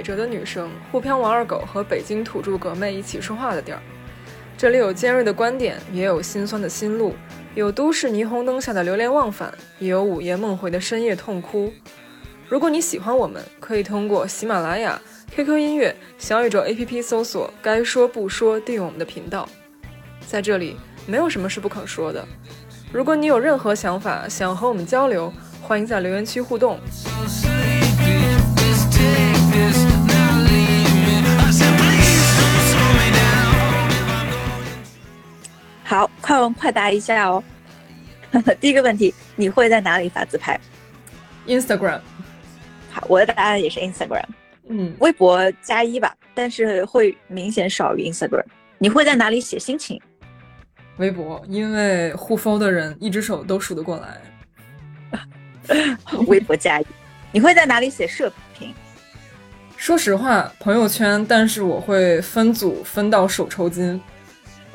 两个南辕北辙的女生互飘王二狗和北京土著革妹一起说话的地儿。这里有尖锐的观点，也有心酸的心路，有都市霓虹灯下的流连忘返，也有午夜梦回的深夜痛哭。如果你喜欢我们，可以通过喜马拉雅、QQ 音乐、小宇宙 APP 搜索“该说不说”，订阅我们的频道。在这里，没有什么是不可说的。如果你有任何想法，想和我们交流，欢迎在留言区互动。好，快问快答一下哦。第一个问题，你会在哪里发自拍？Instagram，好，我的答案也是 Instagram，嗯，微博加一吧，但是会明显少于 Instagram。你会在哪里写心情？微博，因为互 f 的人一只手都数得过来。微博加一。你会在哪里写社评？说实话，朋友圈，但是我会分组分到手抽筋。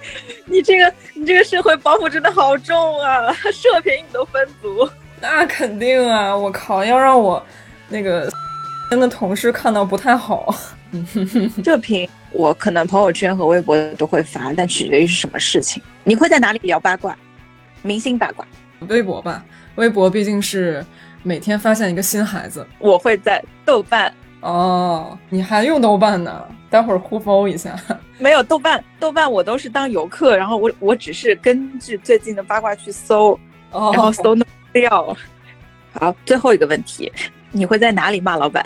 你这个你这个社会包袱真的好重啊！射频你都分组，那肯定啊！我靠，要让我那个 真的同事看到不太好。射频我可能朋友圈和微博都会发，但取决于是什么事情。你会在哪里聊八卦？明星八卦？微博吧，微博毕竟是每天发现一个新孩子。我会在豆瓣。哦，你还用豆瓣呢？待会儿互搜一下。没有豆瓣，豆瓣我都是当游客，然后我我只是根据最近的八卦去搜，哦、然后搜那料。好，最后一个问题，你会在哪里骂老板？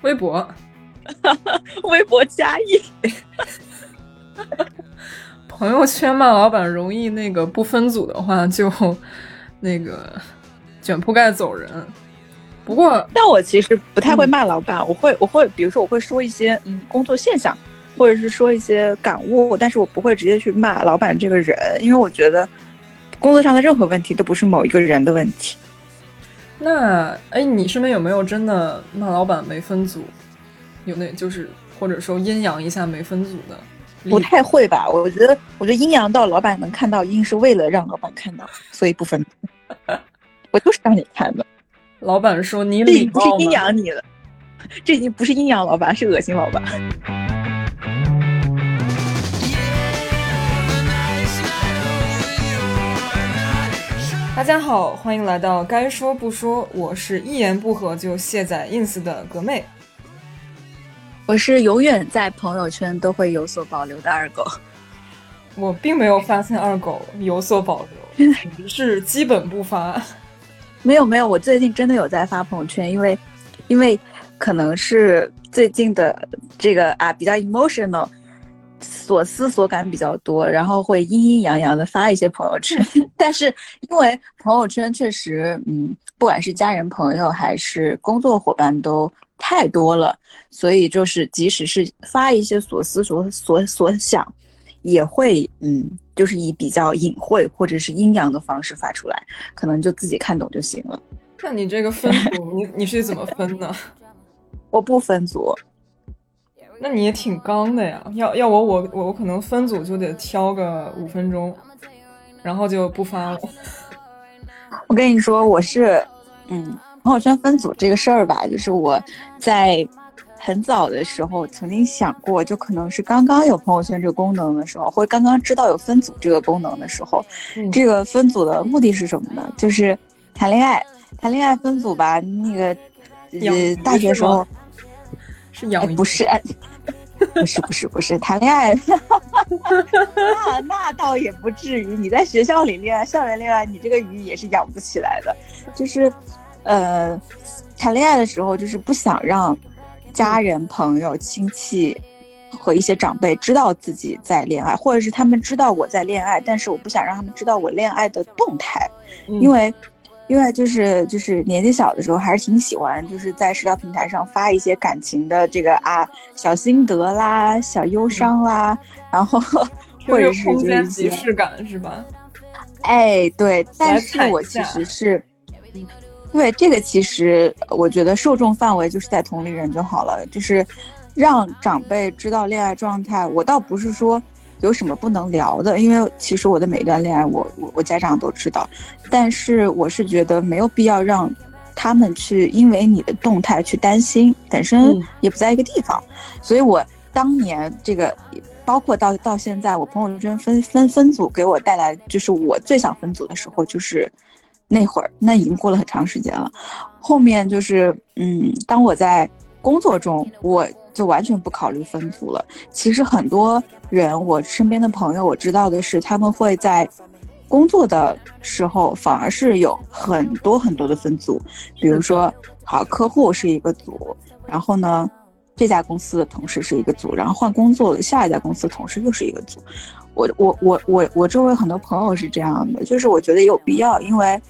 微博，微博加一。朋友圈骂老板容易那个不分组的话就那个卷铺盖走人。不过，但我其实不太会骂老板，嗯、我会我会比如说我会说一些嗯工作现象，或者是说一些感悟，但是我不会直接去骂老板这个人，因为我觉得工作上的任何问题都不是某一个人的问题。那哎，你身边有没有真的骂老板没分组？有那就是或者说阴阳一下没分组的？不太会吧？我觉得我觉得阴阳到老板能看到，一定是为了让老板看到，所以不分。我就是让你看的。老板说你这已经礼貌是阴阳你了，这已经不是阴阳老板，是恶心老板。大家好，欢迎来到该说不说，我是一言不合就卸载 ins 的格妹，我是永远在朋友圈都会有所保留的二狗。我并没有发现二狗有所保留，只是基本不发。没有没有，我最近真的有在发朋友圈，因为，因为可能是最近的这个啊比较 emotional，所思所感比较多，然后会阴阴阳阳的发一些朋友圈。但是因为朋友圈确实，嗯，不管是家人朋友还是工作伙伴都太多了，所以就是即使是发一些所思所所所想，也会嗯。就是以比较隐晦或者是阴阳的方式发出来，可能就自己看懂就行了。那你这个分组，你你是怎么分呢？我不分组。那你也挺刚的呀！要要我我我我可能分组就得挑个五分钟，然后就不发了。我跟你说，我是嗯，朋友圈分组这个事儿吧，就是我在。很早的时候曾经想过，就可能是刚刚有朋友圈这个功能的时候，或者刚刚知道有分组这个功能的时候，嗯、这个分组的目的是什么呢？就是谈恋爱，谈恋爱分组吧。那个呃，大学时候是养、哎、不是、哎，不是不是不是谈恋爱，那那倒也不至于。你在学校里恋爱，校园恋爱，你这个鱼也是养不起来的。就是呃，谈恋爱的时候，就是不想让。家人、朋友、亲戚和一些长辈知道自己在恋爱，或者是他们知道我在恋爱，但是我不想让他们知道我恋爱的动态，嗯、因为，因为就是就是年纪小的时候还是挺喜欢，就是在社交平台上发一些感情的这个啊小心得啦、小忧伤啦，嗯、然后 或者是空间即视感是吧？哎，对，但是我其实是。对这个，其实我觉得受众范围就是在同龄人就好了，就是让长辈知道恋爱状态。我倒不是说有什么不能聊的，因为其实我的每一段恋爱我，我我我家长都知道。但是我是觉得没有必要让他们去因为你的动态去担心，本身也不在一个地方。所以我当年这个，包括到到现在，我朋友圈分分分组给我带来，就是我最想分组的时候，就是那会儿，那已经过了很长时间了。后面就是，嗯，当我在工作中，我就完全不考虑分组了。其实很多人，我身边的朋友，我知道的是，他们会在。工作的时候反而是有很多很多的分组，比如说，好客户是一个组，然后呢，这家公司的同事是一个组，然后换工作了，下一家公司同事又是一个组。我我我我我周围很多朋友是这样的，就是我觉得有必要，因为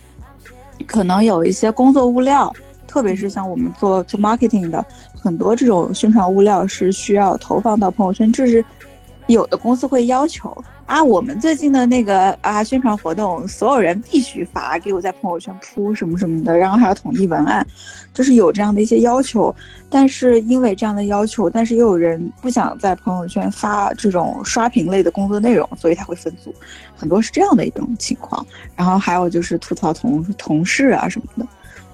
可能有一些工作物料，特别是像我们做做 marketing 的，很多这种宣传物料是需要投放到朋友圈，这是有的公司会要求。啊，我们最近的那个啊宣传活动，所有人必须发给我在朋友圈铺什么什么的，然后还要统一文案，就是有这样的一些要求。但是因为这样的要求，但是又有人不想在朋友圈发这种刷屏类的工作内容，所以他会分组，很多是这样的一种情况。然后还有就是吐槽同同事啊什么的，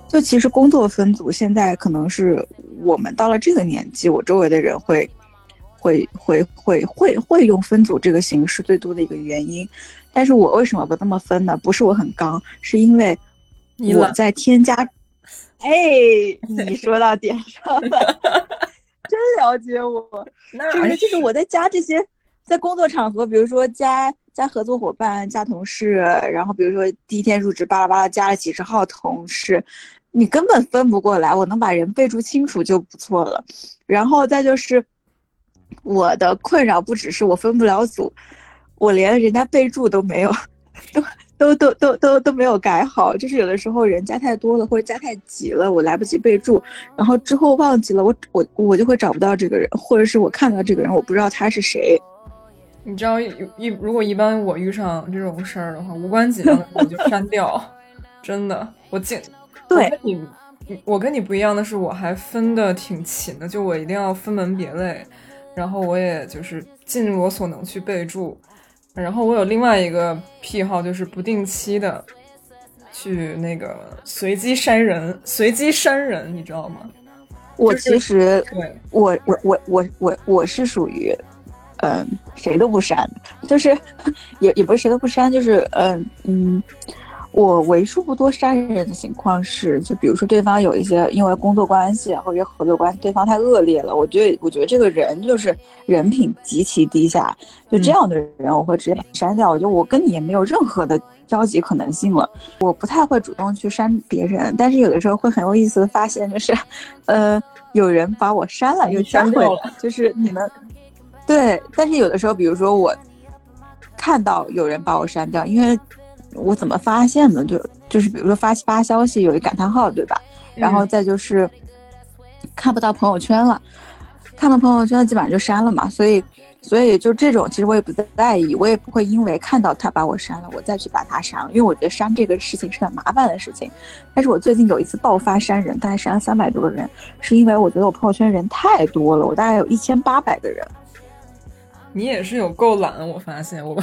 就其实工作分组现在可能是我们到了这个年纪，我周围的人会。会会会会会用分组这个形式最多的一个原因，但是我为什么不这么分呢？不是我很刚，是因为我在添加。哎，你 说到点上了，真了解我。就是就是我在加这些，在工作场合，比如说加加合作伙伴、加同事，然后比如说第一天入职巴拉巴拉加了几十号同事，你根本分不过来。我能把人备注清楚就不错了，然后再就是。我的困扰不只是我分不了组，我连人家备注都没有，都都都都都都没有改好。就是有的时候人加太多了，或者加太急了，我来不及备注，然后之后忘记了，我我我就会找不到这个人，或者是我看到这个人，我不知道他是谁。你知道一如果一般我遇上这种事儿的话，无关紧要我就删掉，真的，我尽对你，我跟你不一样的是，我还分的挺勤的，就我一定要分门别类。然后我也就是尽我所能去备注，然后我有另外一个癖好，就是不定期的去那个随机删人，随机删人，你知道吗？我其实对我我我我我我是属于，嗯，谁都不删，就是 也也不是谁都不删，就是嗯嗯。我为数不多删人的情况是，就比如说对方有一些因为工作关系或者合作关系，对方太恶劣了，我觉得我觉得这个人就是人品极其低下，就这样的人我会直接把他删掉。我觉得我跟你也没有任何的交集可能性了。我不太会主动去删别人，但是有的时候会很有意思的发现，就是，呃，有人把我删了又加回来，就是你们，对。但是有的时候，比如说我看到有人把我删掉，因为。我怎么发现的？就就是比如说发发消息有一感叹号，对吧？然后再就是看不到朋友圈了，看到朋友圈基本上就删了嘛。所以所以就这种，其实我也不在意，我也不会因为看到他把我删了，我再去把他删了，因为我觉得删这个事情是很麻烦的事情。但是我最近有一次爆发删人，大概删了三百多个人，是因为我觉得我朋友圈人太多了，我大概有一千八百个人。你也是有够懒，我发现我。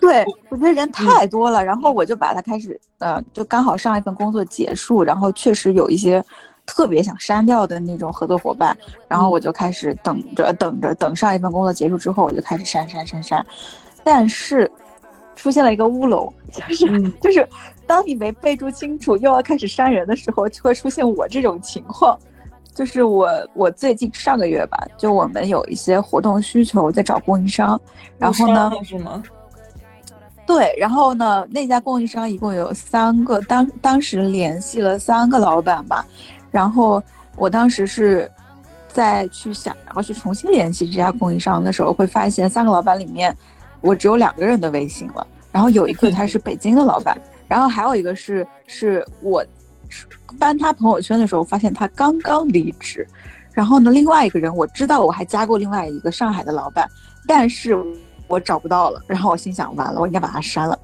对，我觉得人太多了，然后我就把它开始，呃，就刚好上一份工作结束，然后确实有一些特别想删掉的那种合作伙伴，然后我就开始等着等着等上一份工作结束之后，我就开始删删删删，但是出现了一个乌龙，就是 就是当你没备注清楚又要开始删人的时候，就会出现我这种情况，就是我我最近上个月吧，就我们有一些活动需求在找供应商，然后呢？是吗？对，然后呢，那家供应商一共有三个，当当时联系了三个老板吧，然后我当时是在去想，然后去重新联系这家供应商的时候，会发现三个老板里面，我只有两个人的微信了，然后有一个他是北京的老板，然后还有一个是是我翻他朋友圈的时候发现他刚刚离职，然后呢，另外一个人我知道我还加过另外一个上海的老板，但是。我找不到了，然后我心想完了，我应该把它删了。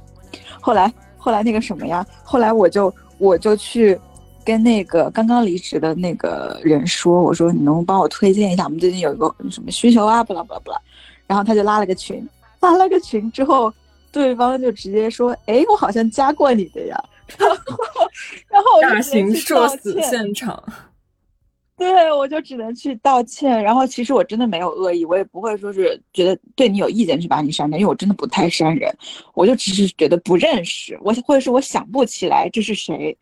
后来，后来那个什么呀？后来我就我就去跟那个刚刚离职的那个人说，我说你能帮我推荐一下，我们最近有一个什么需求啊？不啦不啦不啦。然后他就拉了个群，拉了个群之后，对方就直接说，哎，我好像加过你的呀。然后，然后我就大型社死现场。对，我就只能去道歉。然后其实我真的没有恶意，我也不会说是觉得对你有意见去把你删掉，因为我真的不太删人，我就只是觉得不认识，我或者是我想不起来这是谁，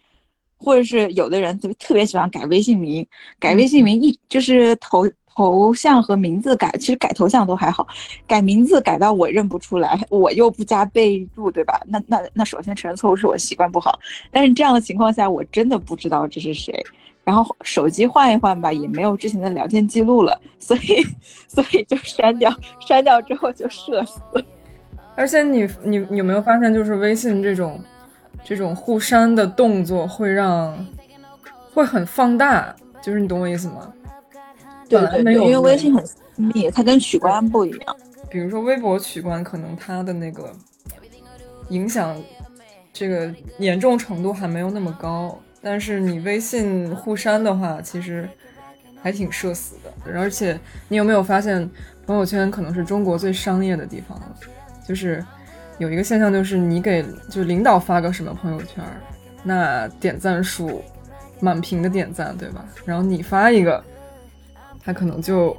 或者是有的人特别特别喜欢改微信名，改微信名一就是头头像和名字改，其实改头像都还好，改名字改到我认不出来，我又不加备注，对吧？那那那首先承认错误是我习惯不好，但是这样的情况下，我真的不知道这是谁。然后手机换一换吧，也没有之前的聊天记录了，所以所以就删掉，删掉之后就社死。而且你你你有没有发现，就是微信这种这种互删的动作会让会很放大，就是你懂我意思吗？对因为微信很私密，它跟取关不一样。比如说微博取关，可能它的那个影响这个严重程度还没有那么高，但是你微信互删的话，其实还挺社死的。而且你有没有发现，朋友圈可能是中国最商业的地方？就是有一个现象，就是你给就领导发个什么朋友圈，那点赞数满屏的点赞，对吧？然后你发一个，他可能就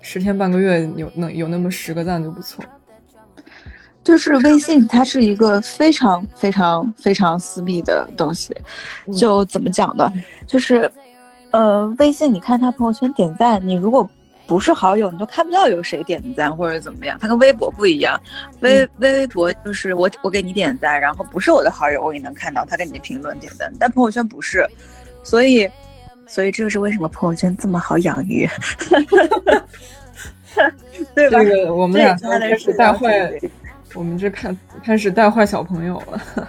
十天半个月有能有那么十个赞就不错。就是微信，它是一个非常非常非常私密的东西。就怎么讲呢？就是，呃，微信，你看他朋友圈点赞，你如果不是好友，你都看不到有谁点赞或者怎么样。它跟微博不一样，微微微博就是我我给你点赞，然后不是我的好友，我也能看到他给你的评论点赞，但朋友圈不是，所以，所以这就是为什么朋友圈这么好养鱼 对吧？这个我们俩开始社交带坏行为，我们这开开始带坏小朋友了。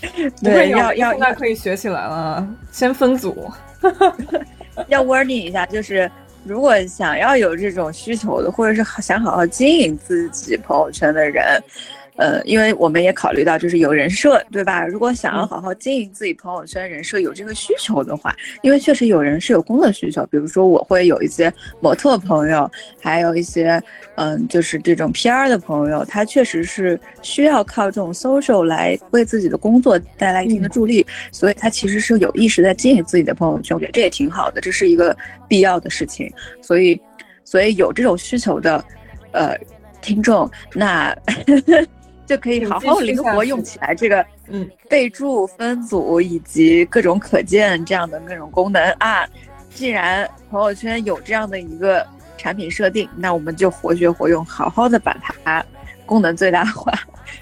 对，会要要现在可以学起来了，先分组。要 warning 一下，就是如果想要有这种需求的，或者是想好好经营自己朋友圈的人，呃，因为我们也考虑到就是有人设，对吧？如果想要好好经营自己朋友圈人设，有这个需求的话，因为确实有人是有工作需求，比如说我会有一些模特朋友，还有一些嗯，就是这种 PR 的朋友，他确实是需要靠这种 social 来为自己的工作带来一定的助力，所以他其实是有意识在经营自己的朋友圈，我觉得这也挺好的，这是一个必要的事情。所以，所以有这种需求的，呃，听众，那就可以好好灵活用起来这个嗯，备注、分组以及各种可见这样的各种功能啊。既然朋友圈有这样的一个产品设定，那我们就活学活用，好好的把它功能最大化。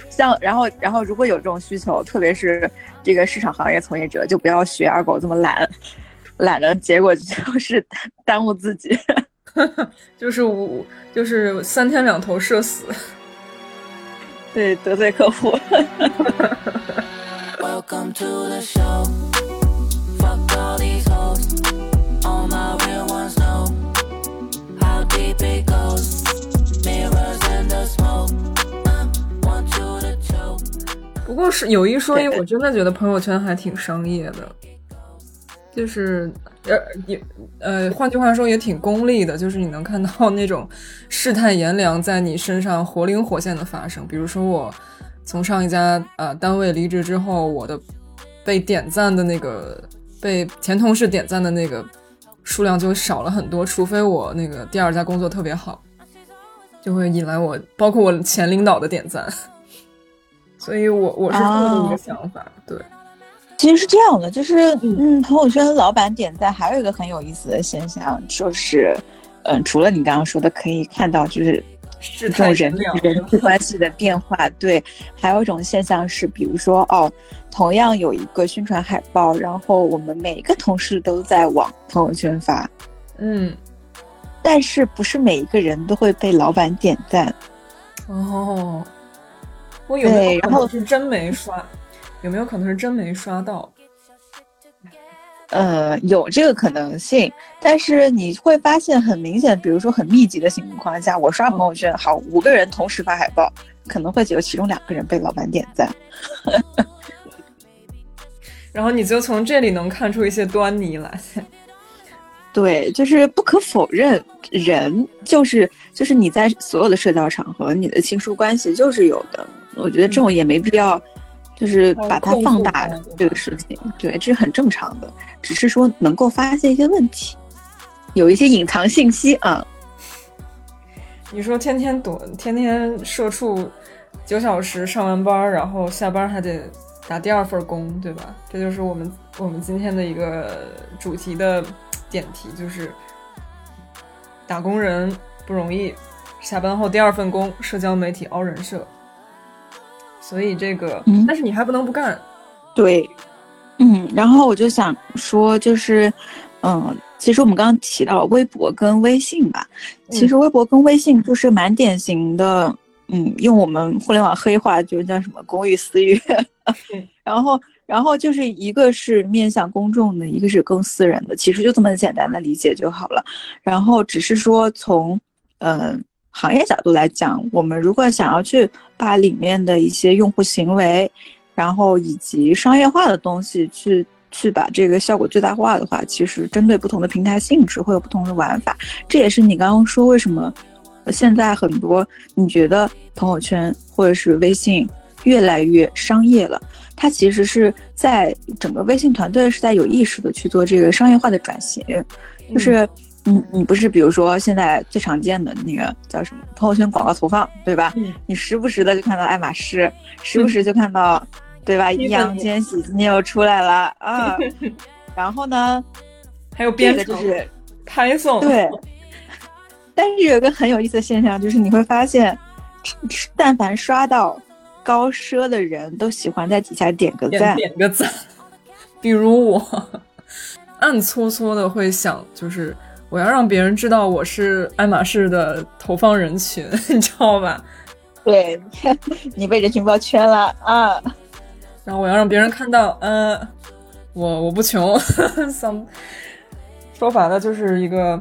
像然后然后如果有这种需求，特别是这个市场行业从业者，就不要学二狗这么懒，懒的结果就是耽误自己。就是五，就是三天两头社死。对，得罪客户。Welcome to the show. Fuck all these hoes. All my real ones know how deep it goes. Mirrors and the smoke. Uh, want you to choke. 不过是有一说一，我真的觉得朋友圈还挺商业的，就是呃也呃，换句话说也挺功利的，就是你能看到那种世态炎凉在你身上活灵活现的发生。比如说我从上一家呃单位离职之后，我的被点赞的那个被前同事点赞的那个数量就少了很多，除非我那个第二家工作特别好，就会引来我包括我前领导的点赞。所以我我是这么一个哦想法，对，其实是这样的，就是嗯，朋友圈老板点赞还有一个很有意思的现象，就是嗯，除了你刚刚说的可以看到就是世这种人。人际关系的变化，对，还有一种现象是，比如说哦，同样有一个宣传海报，然后我们每个同事都在往朋友圈发，嗯，但是不是每一个人都会被老板点赞。哦，我有没有可对然后能是真没刷？有没有可能是真没刷到？呃，有这个可能性，但是你会发现很明显，比如说很密集的情况下，我刷朋友圈，好，五个人同时发海报，可能会只有其中两个人被老板点赞。然后你就从这里能看出一些端倪来。对，就是不可否认，人就是就是你在所有的社交场合，你的亲疏关系就是有的。我觉得这种也没必要就是把它放大它这个事情，对，这是很正常的，只是说能够发现一些问题，有一些隐藏信息啊。你说天天躲，天天社畜九小时上完班，然后下班还得打第二份工，对吧？这就是我们我们今天的一个主题的点题，就是打工人不容易，下班后第二份工，社交媒体凹人设。所以这个，嗯。但是你还不能不干，对，嗯，然后我就想说，就是，嗯，其实我们刚刚提到微博跟微信吧，其实微博跟微信就是蛮典型的，嗯，用我们互联网黑话就是叫什么公域私域，然后，然后就是一个是面向公众的，一个是更私人的，其实就这么简单的理解就好了。然后只是说从，呃，行业角度来讲，我们如果想要去把里面的一些用户行为，然后以及商业化的东西去去把这个效果最大化的话，其实针对不同的平台性质会有不同的玩法。这也是你刚刚说为什么现在很多你觉得朋友圈或者是微信越来越商业了，它其实是在整个微信团队是在有意识的去做这个商业化的转型，就是。你你不是比如说现在最常见的那个叫什么朋友圈广告投放，对吧？嗯你时不时的就看到爱马仕，时不时就看到，对吧？易烊千玺今天又出来了啊。然后呢，还有编程、个就是拍送，对。但是有一个很有意思的现象，就是你会发现，但凡刷到高奢的人都喜欢在底下点个点赞。点个赞。比如我，暗搓搓的会想，就是我要让别人知道我是爱马仕的投放人群，你知道吧？对，你被人群包圈了啊！然后我要让别人看到，嗯、我我不穷，some 说白了就是一个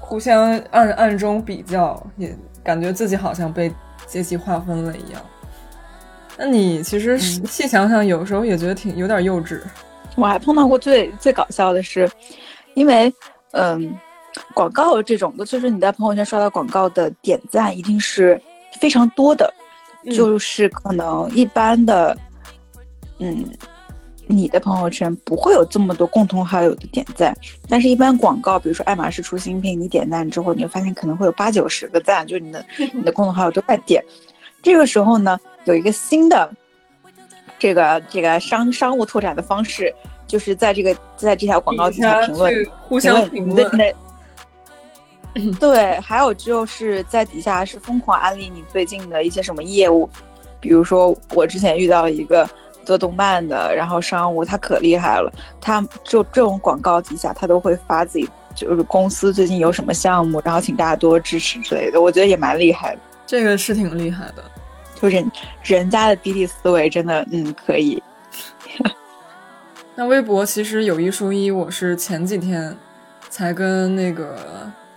互相暗暗中比较，也感觉自己好像被阶级划分了一样。那你其实嗯细想想，有时候也觉得挺有点幼稚。我还碰到过最最搞笑的是，因为嗯，广告这种的，就是你在朋友圈刷到广告的点赞一定是非常多的，嗯。就是可能一般的，嗯，你的朋友圈不会有这么多共同好友的点赞，但是一般广告，比如说爱马仕出新品，你点赞之后，你会发现可能会有八九十个赞，就是你的 你的共同好友都在点。这个时候呢，有一个新的这个这个商商务拓展的方式，就是在这个在这条广告底下评论，互相评论对，还有就是在底下是疯狂安利你最近的一些什么业务，比如说我之前遇到了一个做动漫的，然后商务他可厉害了，他就这种广告底下他都会发自己就是公司最近有什么项目，然后请大家多支持之类的，我觉得也蛮厉害的。这个是挺厉害的。就人人家的 BD 思维真的嗯可以，那微博其实有一说一，我是前几天才跟那个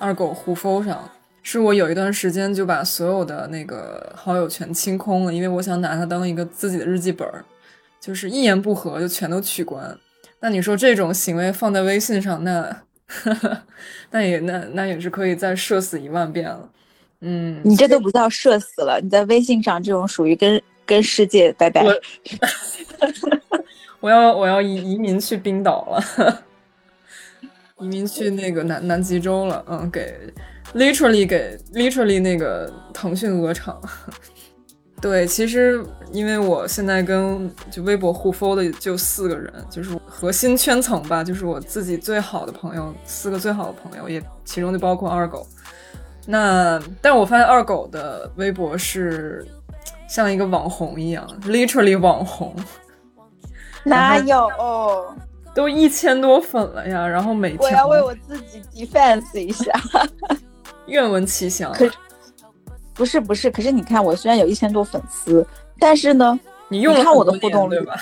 二狗互 f 上，是我有一段时间就把所有的那个好友全清空了，因为我想拿它当一个自己的日记本儿，就是一言不合就全都取关。那你说这种行为放在微信上，那 那也那那也是可以再社死一万遍了。嗯，你这都不叫社死了，你在微信上这种属于跟跟世界拜拜。我 我要我要移移民去冰岛了，移民去那个南南极洲了，嗯，给 literally 给 literally 那个腾讯鹅厂。对，其实因为我现在跟就微博互 f 的就四个人，就是核心圈层吧，就是我自己最好的朋友，四个最好的朋友，也其中就包括二狗。那但我发现二狗的微博是像一个网红一样，literally 网红，哪有？都一千多粉了呀，然后每天我要为我自己 defense 一下。愿闻其详。可不是不是，可是你看，我虽然有一千多粉丝，但是呢，你用了你看我的互动率对吧？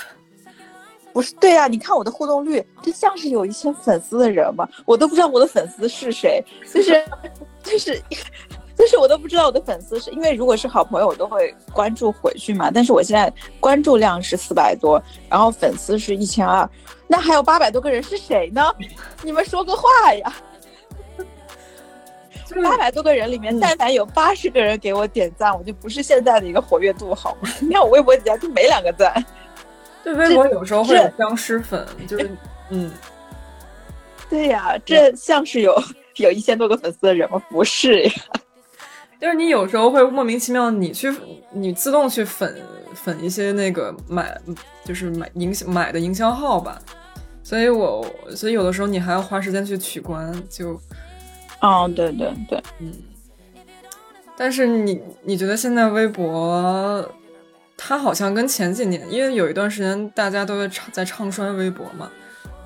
不是对呀、你看我的互动率，这像是有一千粉丝的人吗？我都不知道我的粉丝是谁，就是就是就是我都不知道我的粉丝是因为如果是好朋友，我都会关注回去嘛。但是我现在关注量是四百多，然后粉丝是一千二，那还有八百多个人是谁呢？你们说个话呀！就是八百多个人里面嗯，但凡有八十个人给我点赞，我就不是现在的一个活跃度，好吗？你看我微博底下就没两个赞。对，微博有时候会有僵尸粉，就是 嗯，对呀，这像是有 有一千多个粉丝的人吗？不是呀。就是你有时候会莫名其妙，你去你自动去粉粉一些那个买就是买营买的营销号吧，所以我所以有的时候你还要花时间去取关，就哦，对对对，嗯。但是你你觉得现在微博，它好像跟前几年，因为有一段时间大家都在唱在唱衰微博嘛，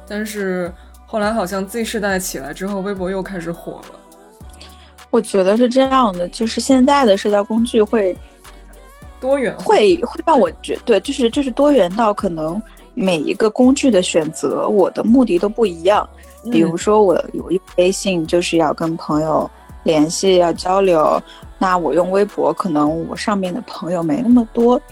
但是后来好像 Z 世代起来之后，微博又开始火了。我觉得是这样的，就是现在的社交工具会多元会会让我觉对，就是就是多元到可能每一个工具的选择，我的目的都不一样。比如说，我有一微信就是要跟朋友联系、要交流，那我用微博，可能我上面的朋友没那么多，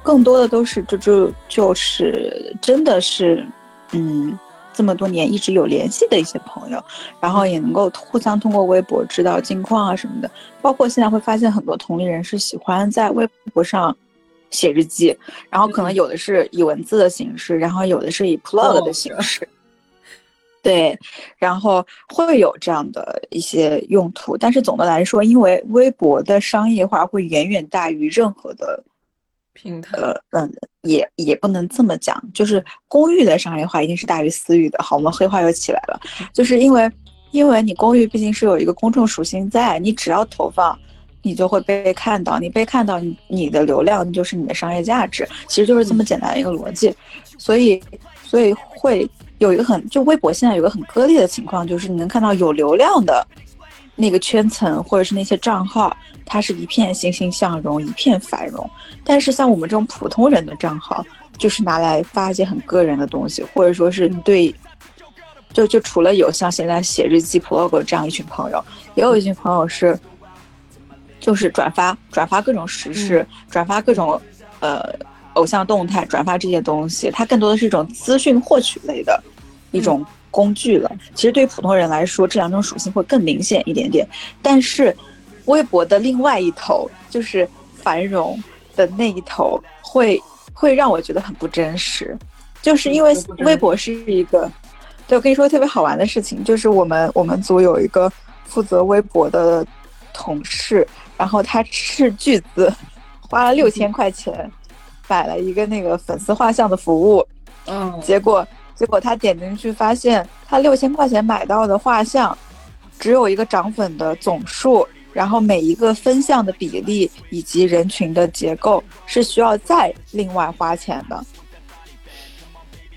更多的都是就就就是真的是，嗯，这么多年一直有联系的一些朋友，然后也能够互相通过微博知道近况啊什么的。包括现在会发现很多同龄人是喜欢在微博上写日记，然后可能有的是以文字的形式，然后有的是以 plog 的形式。对，然后会有这样的一些用途，但是总的来说，因为微博的商业化会远远大于任何的平台，呃嗯，也也不能这么讲，就是公寓的商业化一定是大于私域的。好，我们黑话又起来了，就是因为因为你公寓毕竟是有一个公众属性在，你只要投放，你就会被看到，你被看到，你你的流量就是你的商业价值，其实就是这么简单的一个逻辑，所以所以会。有一个很，就微博现在有个很割裂的情况，就是你能看到有流量的那个圈层或者是那些账号，它是一片欣欣向荣，一片繁荣。但是像我们这种普通人的账号，就是拿来发一些很个人的东西，或者说是对，就就除了有像现在写日记 vlog 这样一群朋友，也有一群朋友是，就是转发转发各种时事，转发各种呃偶像动态，转发这些东西，它更多的是一种资讯获取类的。一种工具了。其实对于普通人来说，这两种属性会更明显一点点。但是，微博的另外一头，就是繁荣的那一头，会会让我觉得很不真实。就是因为微博是一个，对我跟你说特别好玩的事情，就是我们我们组有一个负责微博的同事，然后他斥巨资花了六千块钱买了一个那个粉丝画像的服务，嗯，结果。结果他点进去，发现他六千块钱买到的画像，只有一个涨粉的总数，然后每一个分项的比例以及人群的结构是需要再另外花钱的。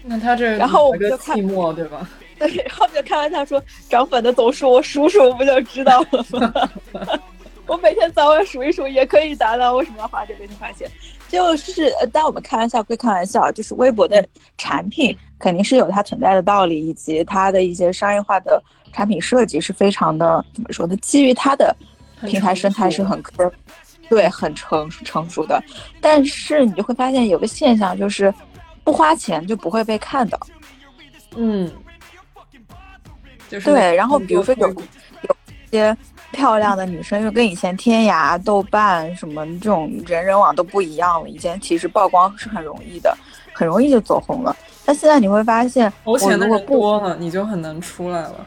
那他这然后我们就看寂寞对吧？对，然后就开玩笑说涨粉的总数我数数不就知道了吗？我每天早晚数一数也可以达到，为什么要花这六千块钱？就是，呃但我们开玩笑归开玩笑，就是微博的产品肯定是有它存在的道理，以及它的一些商业化的产品设计是非常的怎么说呢？基于它的平台生态是很科，对，很成成熟的。但是你就会发现有个现象，就是不花钱就不会被看到。嗯，就是对，然后比如说有有一些漂亮的女生，又跟以前天涯、豆瓣什么这种人人网都不一样了。以前其实曝光是很容易的，很容易就走红了。但现在你会发现，我投钱的如果多了，你就很难出来了。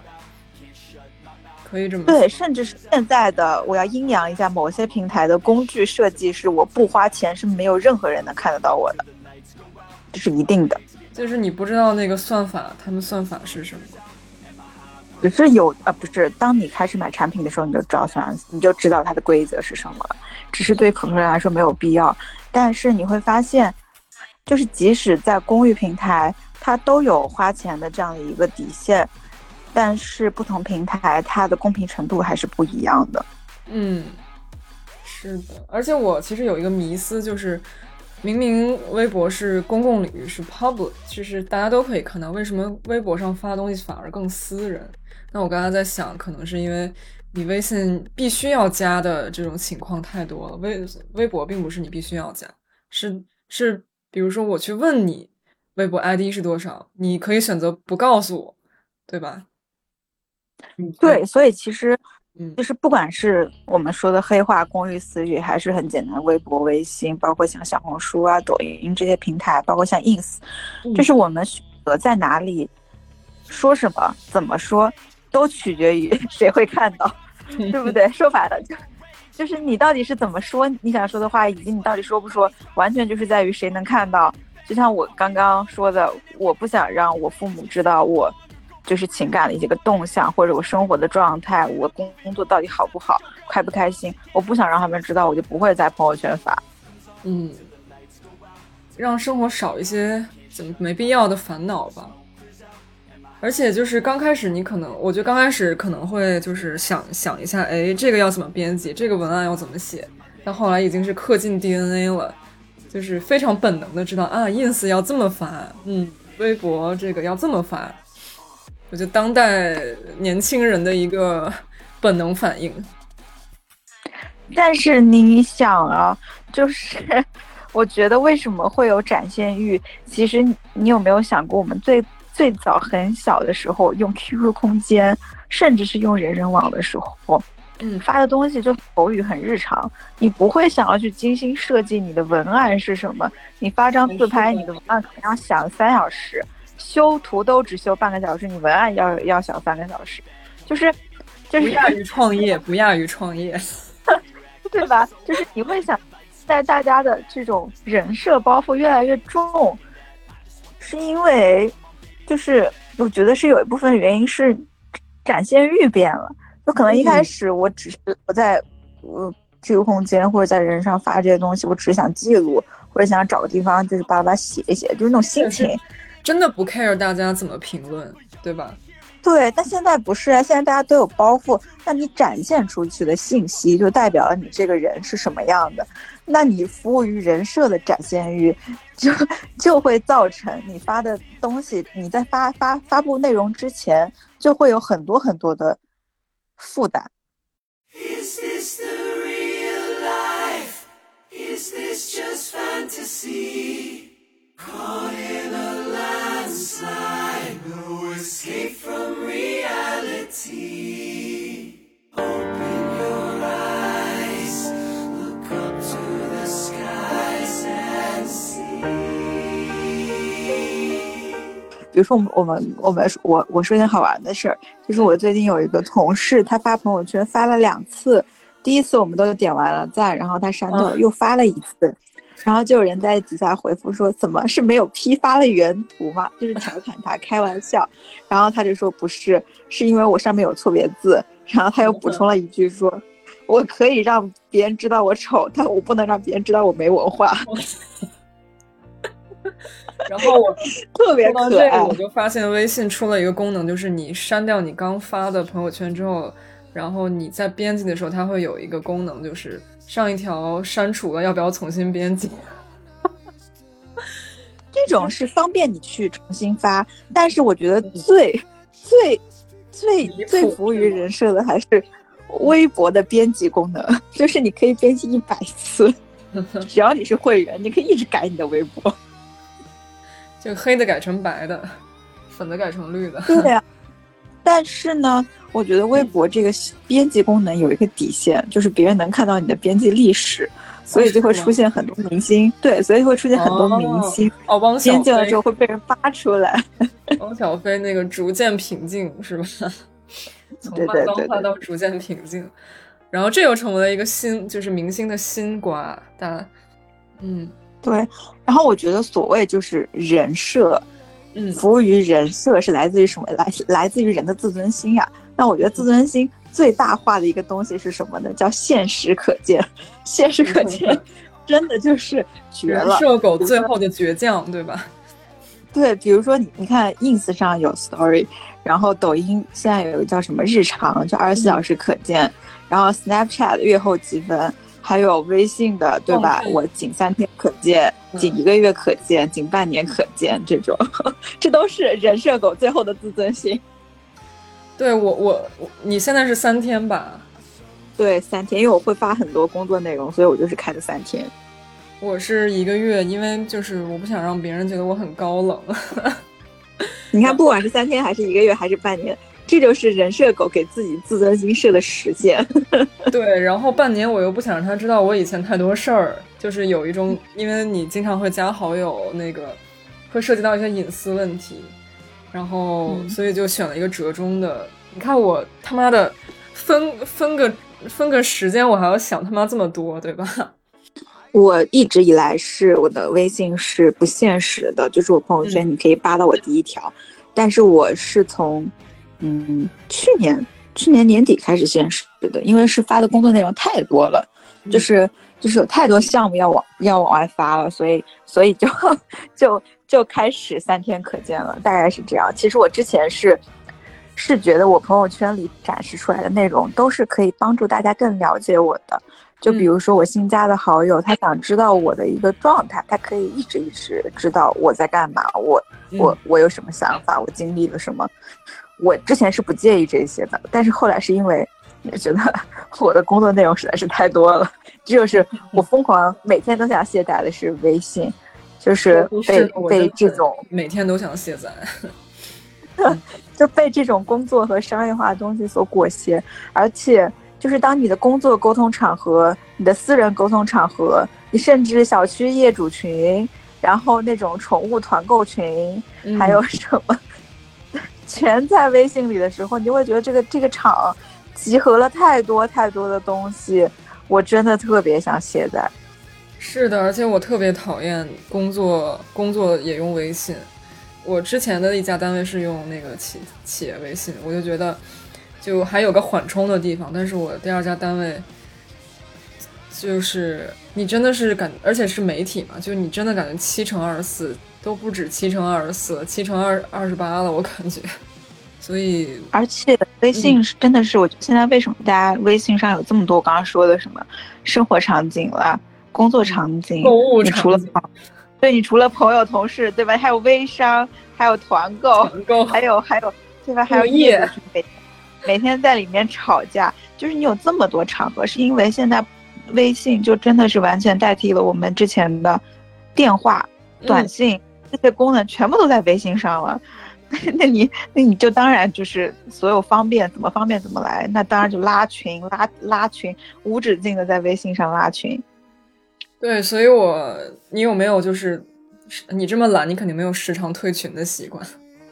可以这么对，甚至是现在的，我要阴阳一下某些平台的工具设计是，我不花钱是没有任何人能看得到我的，这是一定的。就是你不知道那个算法，他们算法是什么。只是有啊，不是，当你开始买产品的时候，你就知道算，你就知道它的规则是什么了。只是对普通人来说没有必要，但是你会发现，就是即使在公寓平台，它都有花钱的这样的一个底线，但是不同平台它的公平程度还是不一样的。嗯，是的，而且我其实有一个迷思，就是明明微博是公共领域，是 public，就是大家都可以看到，为什么微博上发的东西反而更私人？那我刚才在想，可能是因为你微信必须要加的这种情况太多了，微微博并不是你必须要加，是是，比如说我去问你微博 ID 是多少，你可以选择不告诉我，对吧？嗯对，所以其实嗯就是不管是我们说的黑话、公寓私语，还是很简单的微博、微信，包括像小红书啊、抖音这些平台，包括像 ins，嗯就是我们选择在哪里说什么、怎么说，都取决于 谁会看到，对不对？说白了就。就是你到底是怎么说你想说的话，以及你到底说不说，完全就是在于谁能看到。就像我刚刚说的，我不想让我父母知道我就是情感的一些个动向，或者我生活的状态，我工工作到底好不好，开不开心，我不想让他们知道，我就不会在朋友圈发。嗯，让生活少一些怎么没必要的烦恼吧。而且就是刚开始，你可能，我觉得刚开始可能会就是想想一下，哎，这个要怎么编辑，这个文案要怎么写。但后来已经是刻进 DNA 了，就是非常本能的知道啊，ins 要这么发，嗯，微博这个要这么发。我觉得当代年轻人的一个本能反应。但是你想啊，就是 我觉得为什么会有展现欲？其实你有没有想过，我们最最早很小的时候用 QQ 空间，甚至是用人人网的时候，嗯发的东西就口语很日常，你不会想要去精心设计你的文案是什么。你发张自拍，你的文案可能要想三小时，修图都只修半个小时，你文案要要想三个小时，就是就是不亚于创业，不亚于创业。对吧？就是你会想，在大家的这种人设包袱越来越重，是因为，就是我觉得是有一部分原因是展现欲变了。就可能一开始我只是我在呃 QQ 空间或者在人上发这些东西，我只是想记录，或者想找个地方就是巴拉巴拉写一写，就是那种心情。真的不 care 大家怎么评论，对吧？对，但现在不是啊，现在大家都有包袱，那你展现出去的信息就代表了你这个人是什么样的，那你服务于人设的展现欲，就就会造成你发的东西，你在发发发布内容之前，就会有很多很多的负担。Is this the real life? Is this just fantasy? Caught in a landslide, no escape from reality. 比如说我们我们我们我我说一件好玩的事儿，就是我最近有一个同事，他发朋友圈发了两次，第一次我们都点完了赞，然后他删掉又发了一次，然后就有人在底下回复说怎么是没有批发了原图吗？就是调侃他开玩笑，然后他就说不是，是因为我上面有错别字，然后他又补充了一句说。我可以让别人知道我丑，但我不能让别人知道我没文化，然后我特别说到可爱这个，我。就发现微信出了一个功能，就是你删掉你刚发的朋友圈之后，然后你在编辑的时候，它会有一个功能，就是上一条删除了，要不要重新编辑？这种是方便你去重新发，但是我觉得最最最最服务于人设的还是微博的编辑功能，就是你可以编辑一百次，只要你是会员，你可以一直改你的微博。就黑的改成白的，粉的改成绿的。对呀、但是呢，我觉得微博这个编辑功能有一个底线，就是别人能看到你的编辑历史，所以就会出现很多明星。对，所以会出现很多明星。哦，汪小菲编辑了之，后会被人扒出来，汪小菲那个逐渐平静是吧？从对慢高化到逐渐平静，然后这又成为了一个新，就是明星的新瓜。但，嗯对。然后我觉得所谓就是人设，嗯，服务于人设是来自于什么？来来自于人的自尊心呀、那我觉得自尊心最大化的一个东西是什么呢？叫现实可见。现实可见，真的就是绝人了。设狗最后的倔强，对吧？对，比如说你你看 ins 上有 story，然后抖音现在有一个叫什么日常，就二十四小时可见，然后 Snapchat 月后积分，还有微信的，对吧？哦我仅三天可见，嗯仅一个月可见，仅半年可见，这种，这都是人设狗最后的自尊心。对我我我，你现在是三天吧？对，三天，因为我会发很多工作内容，所以我就是开的三天。我是一个月，因为就是我不想让别人觉得我很高冷。你看，不管是三天还是一个月还是半年，这就是人设狗给自己自尊心设的实现。对，然后半年我又不想让他知道我以前太多事儿，就是有一种，因为你经常会加好友，那个会涉及到一些隐私问题，然后嗯所以就选了一个折中的。你看我他妈的分分个分个时间，我还要想他妈这么多，对吧？我一直以来是我的微信是不限时的，就是我朋友圈你可以扒到我第一条，但是我是从嗯去年去年年底开始限时的，因为是发的工作内容太多了，就是就是有太多项目要往要往外发了，所以所以就就就开始三天可见了，大概是这样。其实我之前是是觉得我朋友圈里展示出来的内容都是可以帮助大家更了解我的。就比如说我新加的好友，他想知道我的一个状态，他可以一直一直知道我在干嘛，我我我有什么想法，我经历了什么。我之前是不介意这些的，但是后来是因为 觉得 我的工作内容实在是太多了，这就是我疯狂每天都想卸载的是微信，就是被被这种每天都想卸载。就被这种工作和商业化的东西所裹挟，而且就是当你的工作沟通场合、你的私人沟通场合，你甚至小区业主群，然后那种宠物团购群，嗯还有什么，全在微信里的时候，你就会觉得这个这个场集合了太多太多的东西，我真的特别想卸载。是的，而且我特别讨厌工作，工作也用微信。我之前的一家单位是用那个企企业微信，我就觉得就还有个缓冲的地方。但是我第二家单位就是你真的是感，而且是媒体嘛，就你真的感觉七乘二十四都不止七乘二十四，七乘二二十八了，我感觉。所以而且微信是真的是，我觉得现在为什么大家微信上有这么多我刚刚说的什么生活场景啦、工作场景、购物你除了场景对你除了朋友、同事，对吧？还有微商，还有团购，团购 还有还有对吧？还有物业业主群每每天在里面吵架，就是你有这么多场合，是因为现在微信就真的是完全代替了我们之前的电话、短嗯信、这些功能，全部都在微信上了。那你那你就当然就是所有方便怎么方便怎么来，那当然就拉群拉拉群，无止境的在微信上拉群。对，所以我你有没有就是你这么懒，你肯定没有时常退群的习惯。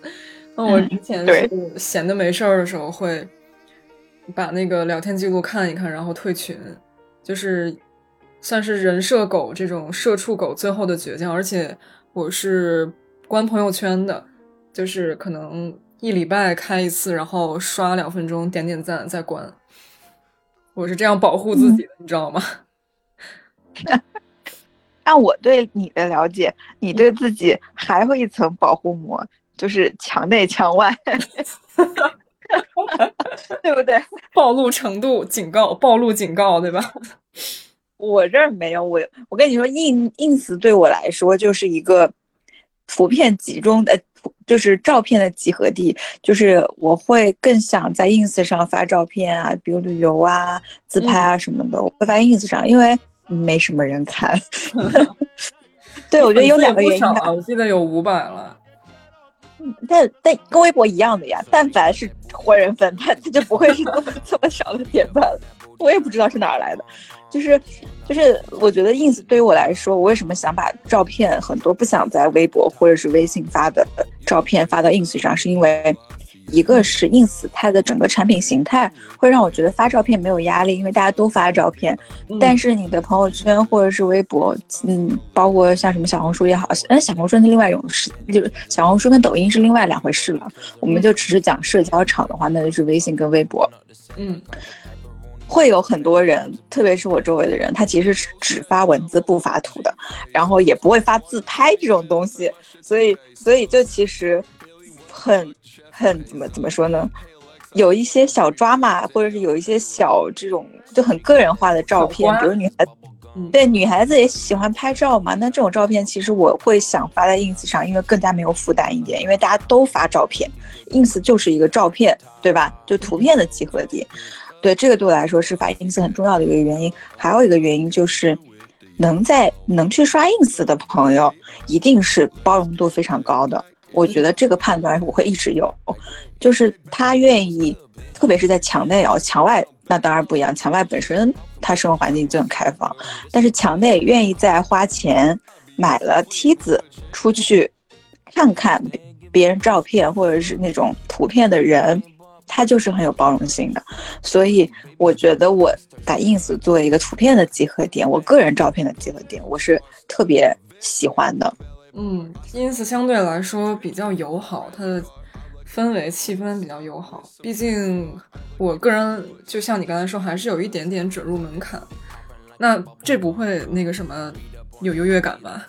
那我之前对是闲的没事儿的时候会把那个聊天记录看一看，然后退群，就是算是人设狗这种社畜狗最后的倔强。而且我是关朋友圈的，就是可能一礼拜开一次，然后刷两分钟，点点赞再关。我是这样保护自己的，你知道吗？按我对你的了解，你对自己还会一层保护膜，就是墙内墙外，对不对？暴露程度警告，暴露警告，对吧？我这儿没有，我我跟你说，ins ins 对我来说就是一个图片集中的，就是照片的集合地，就是我会更想在 ins 上发照片啊，比如旅游啊、自拍啊什么的，我会发 ins 上，因为没什么人看。对，我觉得有两个原因吧我记得有五百了。但但跟微博一样的呀，但凡是活人粉，他他就不会是这么这么少的点赞。我也不知道是哪儿来的，就是就是，我觉得 ins 对于我来说，我为什么想把照片很多不想在微博或者是微信发的照片发到 ins 上，是因为一个是 ins 它的整个产品形态会让我觉得发照片没有压力，因为大家都发照片，嗯但是你的朋友圈或者是微博，嗯，包括像什么小红书也好，嗯，小红书是另外一种事，就是小红书跟抖音是另外两回事了。我们就只是讲社交场的话，那就是微信跟微博。嗯会有很多人，特别是我周围的人，他其实是只发文字不发图的，然后也不会发自拍这种东西，所以所以就其实很很怎么怎么说呢？有一些小抓马，或者是有一些小这种就很个人化的照片比如女孩对女孩子也喜欢拍照嘛。那这种照片其实我会想发在 ins 上，因为更加没有负担一点，因为大家都发照片，ins 就是一个照片，对吧？就图片的集合地。对，这个对我来说是发 ins 很重要的一个原因。还有一个原因就是，能在能去刷 ins 的朋友，一定是包容度非常高的。我觉得这个判断我会一直有，就是他愿意，特别是在墙内啊，墙外那当然不一样，墙外本身他生活环境就很开放，但是墙内愿意再花钱买了梯子出去看看别人照片或者是那种图片的人。他就是很有包容性的，所以我觉得我把 ins 作为一个图片的集合点，我个人照片的集合点，我是特别喜欢的。嗯，ins 相对来说比较友好，它的氛围气氛比较友好。毕竟我个人就像你刚才说，还是有一点点准入门槛。那这不会那个什么有优越感吧？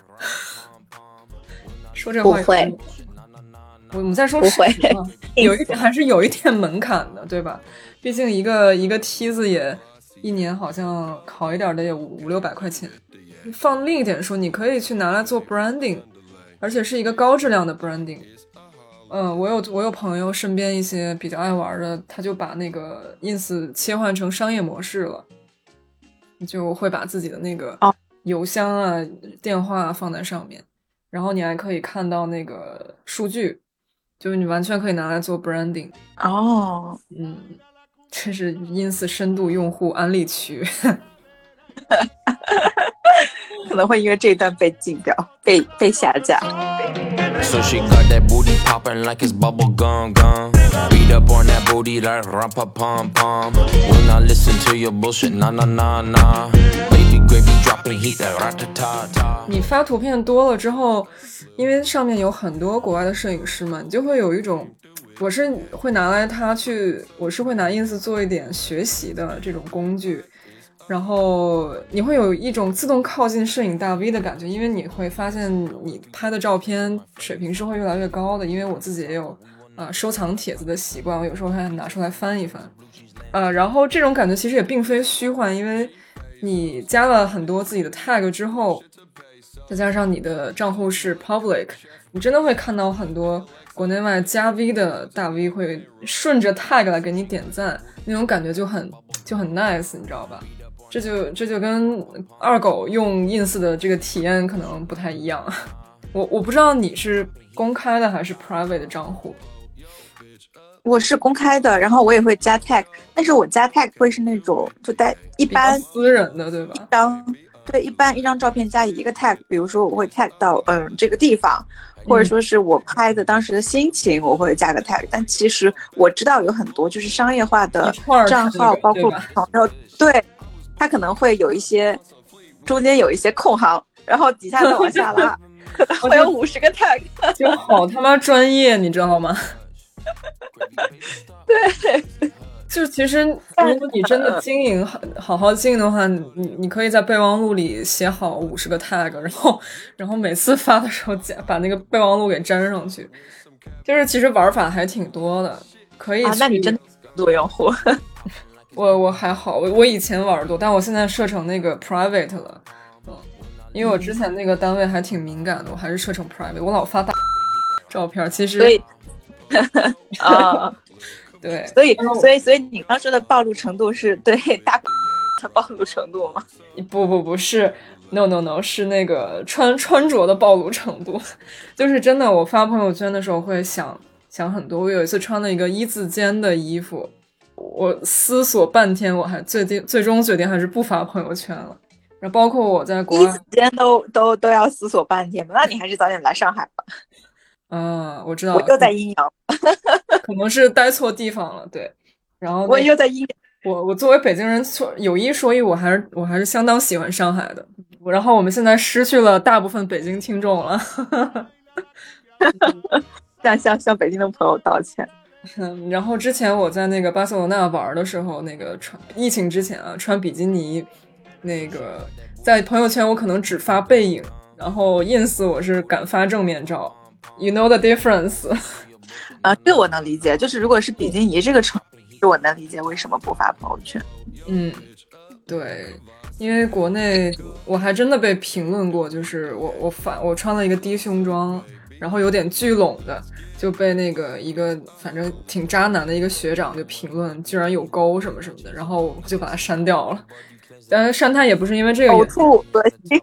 说这话不会。我们在说不会 有一点还是有一点门槛的，对吧？毕竟一个一个梯子也一年好像好一点的也五五六百块钱。放另一点说，你可以去拿来做 branding，而且是一个高质量的 branding。嗯，我有我有朋友身边一些比较爱玩的，他就把那个 ins 切换成商业模式了，就会把自己的那个哦邮箱啊、电话啊放在上面，然后你还可以看到那个数据，就是你完全可以拿来做 branding。哦，嗯，这是 ins 深度用户安利区。可能会因为这一段被禁掉，被被下架。So she got that booty poppin' like it's bubble gum gum. Beat up on that booty like rum pa pum pum. Will not listen to your bullshit, nah nah nah nah. Baby gravy dropping heat that rat ta ta. 你发图片多了之后，因为上面有很多国外的摄影师嘛，你就会有一种，我是会拿来它去，我是会拿 ins 做一点学习的这种工具，然后你会有一种自动靠近摄影大 V 的感觉，因为你会发现你拍的照片水平是会越来越高的，因为我自己也有啊、收藏帖子的习惯，我有时候还拿出来翻一翻，呃，然后这种感觉其实也并非虚幻，因为你加了很多自己的 tag 之后，再加上你的账户是 public，你真的会看到很多国内外加 V 的大 V 会顺着 tag 来给你点赞，那种感觉就很 就很 nice，你知道吧？这就这就跟二狗用 ins 的这个体验可能不太一样。我我不知道你是公开的还是 private 的账户。我是公开的，然后我也会加 tag，但是我加 tag 会是那种就带一般私人的，对吧？一张对一般一张照片加一个 tag，比如说我会 tag 到嗯这个地方，或者说是我拍的当时的心情，我会加个 tag。但其实我知道有很多就是商业化的账号，包括朋友，对，他可能会有一些中间有一些空行，然后底下再往下拉，可能会有五十个 tag。就好他妈专业，你知道吗？对，就其实，如果你真的经营好好好经营的话，你你可以在备忘录里写好五十个 tag，然后然后每次发的时候加把那个备忘录给粘上去。就是其实玩法还挺多的，可以啊，那你去真的多用户。我我还好，我我以前玩儿多，但我现在设成那个 private 了，嗯，因为我之前那个单位还挺敏感的，我还是设成 private，我老发大照片，其实所以啊，对，所以所以所以你刚说的暴露程度是对 大的暴露程度吗？不不不是，no no no，是那个穿穿着的暴露程度，就是真的，我发朋友圈的时候会想想很多。我有一次穿了一个一字肩的衣服，我思索半天，我还最定最终决定还是不发朋友圈了。然后包括我在国外一字肩都都都要思索半天，那你还是早点来上海吧。嗯，我知道，我又在阴阳，可能是待错地方了，对。然后那我又在阴阳。我我作为北京人，说有一说一，我还是我还是相当喜欢上海的。然后我们现在失去了大部分北京听众了。向向向北京的朋友道歉。嗯，然后之前我在那个巴塞罗那玩的时候，那个穿疫情之前啊，穿比基尼，那个在朋友圈我可能只发背影，然后 ins 我是敢发正面照，you know the difference。啊，这个我能理解，就是如果是比基尼这个程度，我能理解为什么不发朋友圈。嗯，对，因为国内我还真的被评论过，就是我我反我穿了一个低胸装，然后有点聚拢的，就被那个一个反正挺渣男的一个学长就评论，居然有沟什么什么的，然后我就把他删掉了。但是删他也不是因为这个呕吐恶心。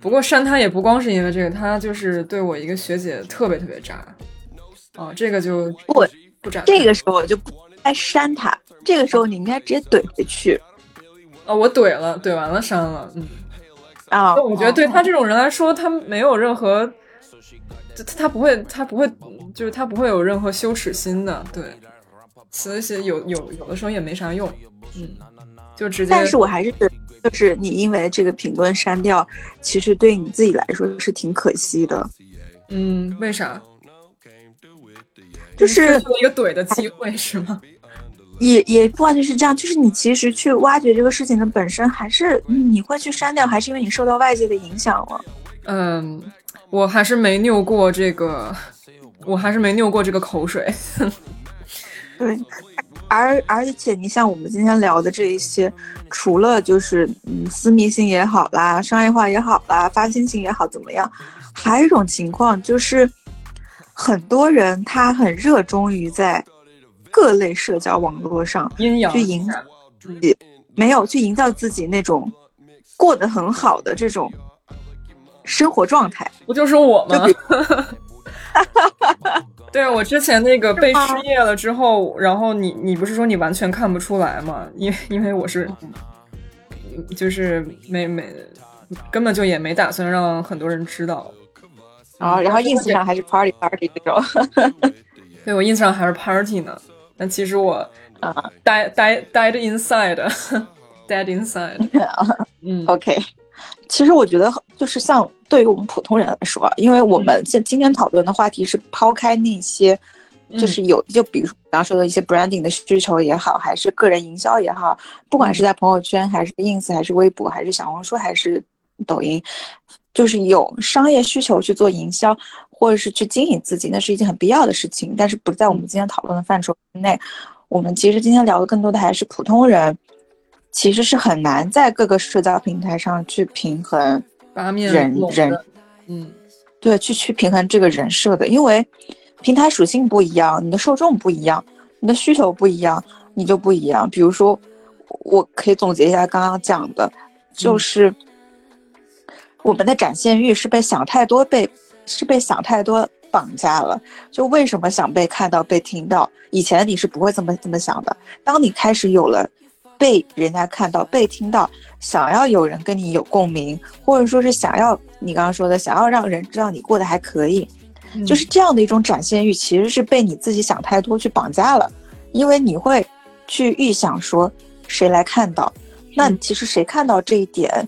不过删他也不光是因为这个，他就是对我一个学姐特别特别渣，哦，这个就不不渣。这个时候我就不该删他，这个时候你应该直接怼回去哦，我怼了，怼完了删了，嗯。啊。我觉得对他这种人来说，他没有任何，他他不会，他不会，就是他不会有任何羞耻心的，对。所以有有有的时候也没啥用，嗯，就直接。但是我还是就是你因为这个评论删掉，其实对你自己来说是挺可惜的。嗯，为啥？就是一个怼的机会是吗？也也不完全是这样，就是你其实去挖掘这个事情的本身，还是你会去删掉，还是因为你受到外界的影响了？嗯，我还是没拗过这个，我还是没拗过这个口水。对，而而且你像我们今天聊的这一些，除了就是嗯私密性也好啦，商业化也好啦，发心性也好怎么样，还有一种情况就是，很多人他很热衷于在各类社交网络上去营造自己，没有去营造自己那种过得很好的这种生活状态。不就是我吗 就？对啊，我之前那个被失业了之后，然后你你不是说你完全看不出来吗？因为因为我是，就是没没根本就也没打算让很多人知道。然后，然后 ins 上还是 party party 这种，对我 ins 上还是 party 呢，但其实我啊 dead dead dead inside，dead inside。嗯 OK，其实我觉得就是像对于我们普通人来说，啊因为我们现今天讨论的话题是抛开那些，就是有就比如说刚刚说的一些 branding 的需求也好，还是个人营销也好，不管是在朋友圈，还是 ins，还是微博，还是小红书，还是抖音，就是有商业需求去做营销，或者是去经营自己，那是一件很必要的事情，但是不在我们今天讨论的范畴之内。我们其实今天聊的更多的还是普通人，其实是很难在各个社交平台上去平衡八面人人嗯对，去去平衡这个人设的，因为平台属性不一样，你的受众不一样，你的需求不一样，你就不一样。比如说，我可以总结一下刚刚讲的，就是我们的展现欲是被想太多被是被想太多绑架了。就为什么想被看到、被听到？以前你是不会这么这么想的。当你开始有了被人家看到、被听到，想要有人跟你有共鸣，或者说是想要你刚刚说的，想要让人知道你过得还可以，嗯就是这样的一种展现欲，其实是被你自己想太多去绑架了，因为你会去预想说谁来看到，那嗯其实谁看到这一点，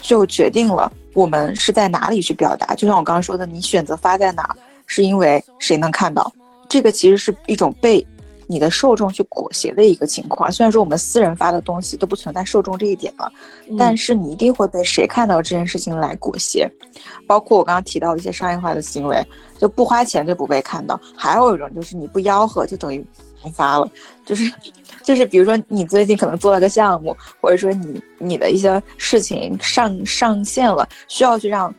就决定了我们是在哪里去表达。就像我刚刚说的，你选择发在哪儿，是因为谁能看到，这个其实是一种被你的受众去裹挟的一个情况。虽然说我们私人发的东西都不存在受众这一点了，但是你一定会被谁看到这件事情来裹挟，包括我刚刚提到一些商业化的行为，就不花钱就不被看到。还有一种就是你不吆喝就等于不发了，就是就是比如说你最近可能做了个项目，或者说你你的一些事情上上线了，需要去让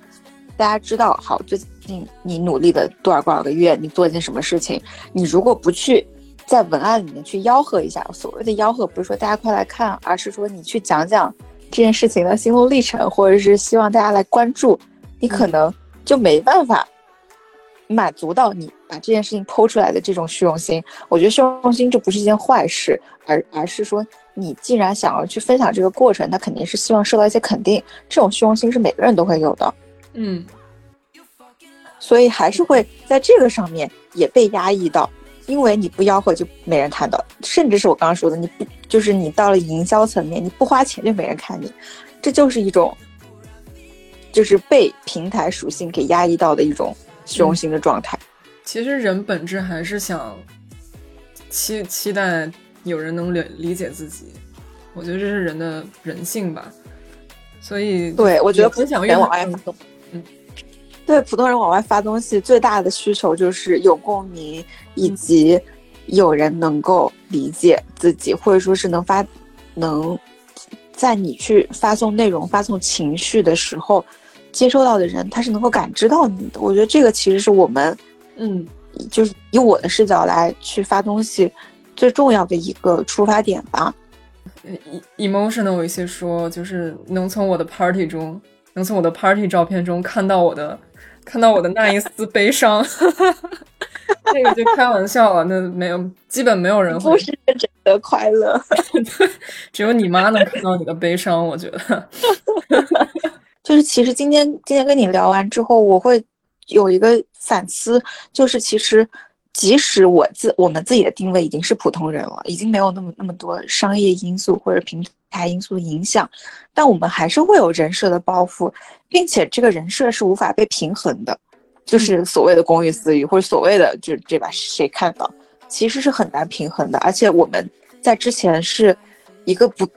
大家知道，好，最近你努力的多少多少个月，你做一件什么事情，你如果不去。在文案里面去吆喝一下，所谓的吆喝不是说大家快来看，而是说你去讲讲这件事情的心路历程，或者是希望大家来关注，你可能就没办法满足到你把这件事情剖出来的这种虚荣心。我觉得虚荣心这不是一件坏事，而而是说你既然想要去分享这个过程，那肯定是希望受到一些肯定。这种虚荣心是每个人都会有的，嗯所以还是会在这个上面也被压抑到。因为你不吆喝就没人看到，甚至是我刚刚说的，你不就是你到了营销层面，你不花钱就没人看你，这就是一种，就是被平台属性给压抑到的一种虚荣心的状态。其实人本质还是想期期待有人能理理解自己，我觉得这是人的人性吧。所以对，我觉得分享欲人往外很发东，嗯，对普通人往外发东西最大的需求就是有共鸣，以及有人能够理解自己，或者说是能发能在你去发送内容、发送情绪的时候，接收到的人他是能够感知到你的。我觉得这个其实是我们嗯就是以我的视角来去发东西最重要的一个出发点吧。e emotional 有一些说，就是能从我的 party 中，能从我的 party 照片中看到我的看到我的那一丝悲伤。这个就开玩笑了，那没有，基本没有人会不，是真正的快乐。只有你妈能看到你的悲伤，我觉得。就是其实今天今天跟你聊完之后，我会有一个反思，就是其实即使我自我们自己的定位已经是普通人了，已经没有那么那么多商业因素或者平台因素影响，但我们还是会有人设的包袱，并且这个人设是无法被平衡的，就是所谓的公域私域或者所谓的就是这把谁看到，其实是很难平衡的，而且我们在之前是一个不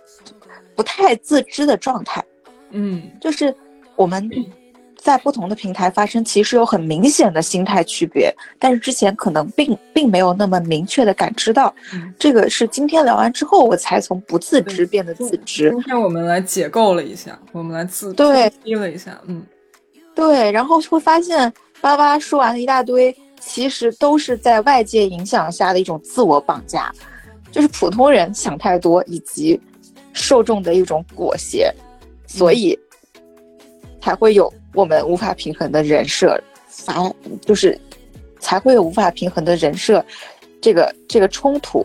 不太自知的状态。嗯就是我们 在不同的平台发生，其实有很明显的心态区别，但是之前可能并并没有那么明确的感知到。嗯这个是今天聊完之后，我才从不自知变得自知。今天我们来解构了一下，我们来自对了一下，嗯对，然后会发现巴巴说完了一大堆，其实都是在外界影响下的一种自我绑架，就是普通人想太多，以及受众的一种裹挟，所以才会有我们无法平衡的人设发，就是才会有无法平衡的人设这个这个冲突。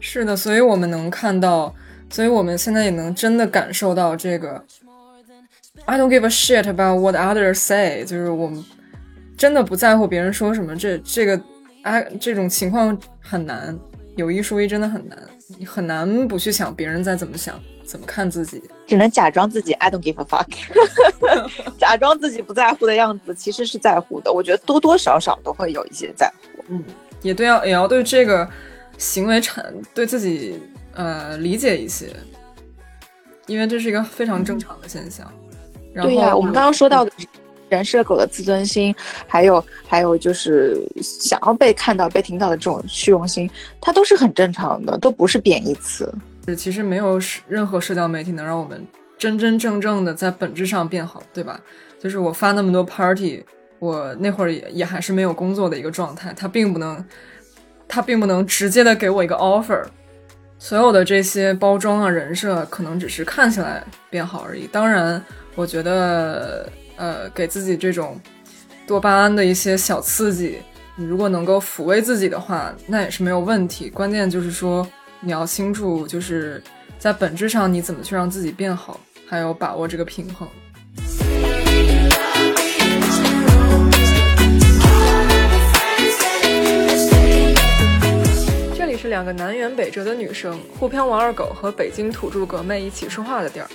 是的，所以我们能看到，所以我们现在也能真的感受到这个 I don't give a shit about what others say，就是我们真的不在乎别人说什么，这这个啊这种情况很难，有一说一真的很难，你很难不去想别人在怎么想，怎么看自己。只能假装自己 I don't give a fuck，假装自己不在乎的样子，其实是在乎的。我觉得多多少少都会有一些在乎。嗯，也对要也要对这个行为产对自己呃理解一些，因为这是一个非常正常的现象。然后对呀、我们刚刚说到的人设狗的自尊心，还有还有就是想要被看到、被听到的这种虚荣心，它都是很正常的，都不是贬义词。其实没有任何社交媒体能让我们真真正正的在本质上变好，对吧？就是我发那么多 party，我那会儿也也还是没有工作的一个状态，它并不能，它并不能直接的给我一个 offer。所有的这些包装啊、人设，可能只是看起来变好而已。当然，我觉得，呃，给自己这种多巴胺的一些小刺激，你如果能够抚慰自己的话，那也是没有问题。关键就是说，你要清楚，就是在本质上你怎么去让自己变好，还有把握这个平衡。这里是两个南辕北辙的女生，沪漂王二狗和北京土著革妹一起说话的地儿。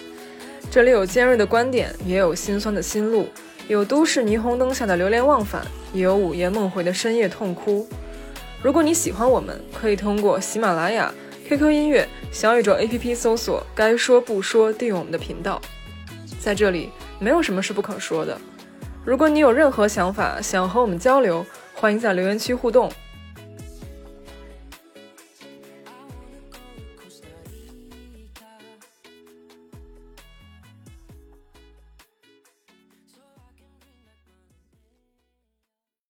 这里有尖锐的观点，也有心酸的心路，有都市霓虹灯下的流连忘返，也有午夜梦回的深夜痛哭。如果你喜欢我们，可以通过喜马拉雅、QQ 音乐、小宇宙 APP 搜索“该说不说”，订阅我们的频道。在这里，没有什么是不可说的。如果你有任何想法，想和我们交流，欢迎在留言区互动。